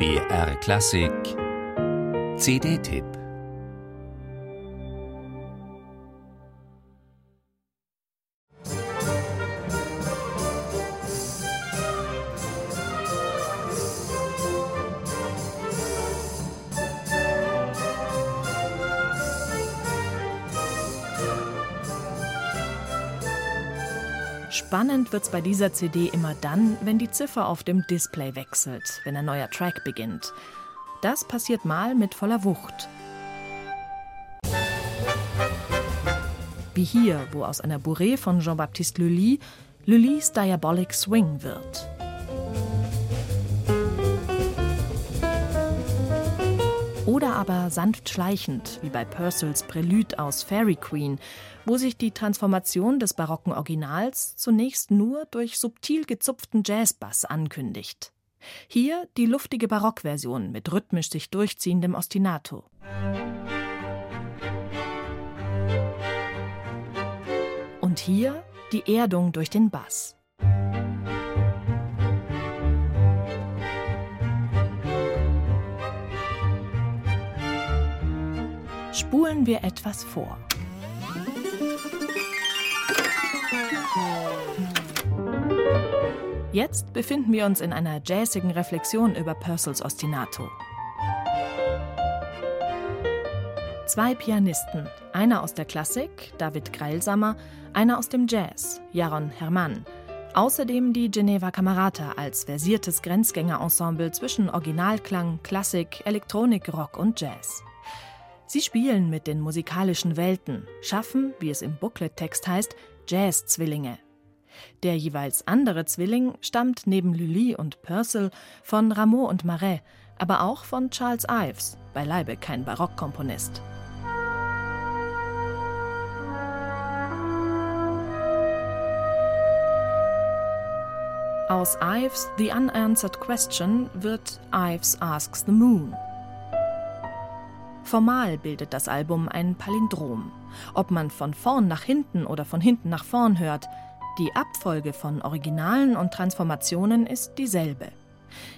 BR Klassik. CD-Tipp Spannend wird's bei dieser CD immer dann, wenn die Ziffer auf dem Display wechselt, wenn ein neuer Track beginnt. Das passiert mal mit voller Wucht. Wie hier, wo aus einer Bourrée von Jean-Baptiste Lully Lullys Diabolic Swing wird. Oder aber sanft schleichend, wie bei Purcells Prälude aus Fairy Queen, wo sich die Transformation des barocken Originals zunächst nur durch subtil gezupften Jazzbass ankündigt. Hier die luftige Barockversion mit rhythmisch sich durchziehendem Ostinato. Und hier die Erdung durch den Bass. Spulen wir etwas vor. Jetzt befinden wir uns in einer jazzigen Reflexion über Purcells Ostinato. Zwei Pianisten, einer aus der Klassik, David Greilsamer, einer aus dem Jazz, Jaron Hermann. Außerdem die Geneva Camerata als versiertes Grenzgängerensemble zwischen Originalklang, Klassik, Elektronik, Rock und Jazz. Sie spielen mit den musikalischen Welten, schaffen, wie es im Booklet-Text heißt, Jazz-Zwillinge. Der jeweils andere Zwilling stammt neben Lully und Purcell von Rameau und Marais, aber auch von Charles Ives, beileibe kein Barockkomponist. Aus Ives The Unanswered Question wird Ives Asks the Moon. Formal bildet das Album ein Palindrom. Ob man von vorn nach hinten oder von hinten nach vorn hört, die Abfolge von Originalen und Transformationen ist dieselbe.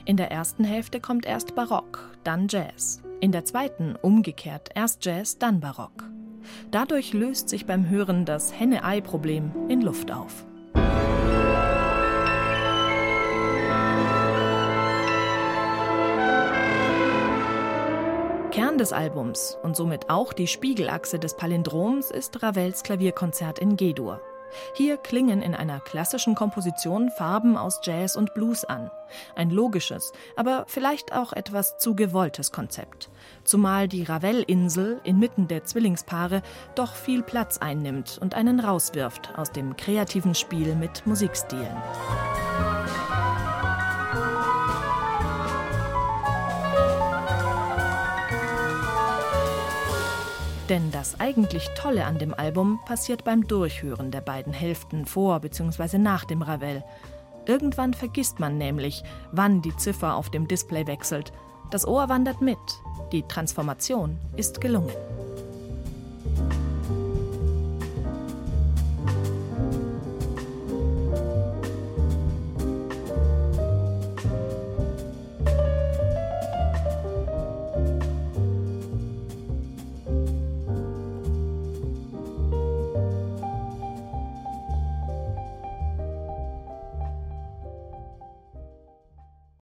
In der ersten Hälfte kommt erst Barock, dann Jazz. In der zweiten umgekehrt erst Jazz, dann Barock. Dadurch löst sich beim Hören das Henne-Ei-Problem in Luft auf. Kern des Albums und somit auch die Spiegelachse des Palindroms ist Ravels Klavierkonzert in G-Dur. Hier klingen in einer klassischen Komposition Farben aus Jazz und Blues an. Ein logisches, aber vielleicht auch etwas zu gewolltes Konzept. Zumal die Ravel-Insel inmitten der Zwillingspaare doch viel Platz einnimmt und einen rauswirft aus dem kreativen Spiel mit Musikstilen. Denn das eigentlich Tolle an dem Album passiert beim Durchhören der beiden Hälften vor bzw. nach dem Ravel. Irgendwann vergisst man nämlich, wann die Ziffer auf dem Display wechselt. Das Ohr wandert mit. Die Transformation ist gelungen.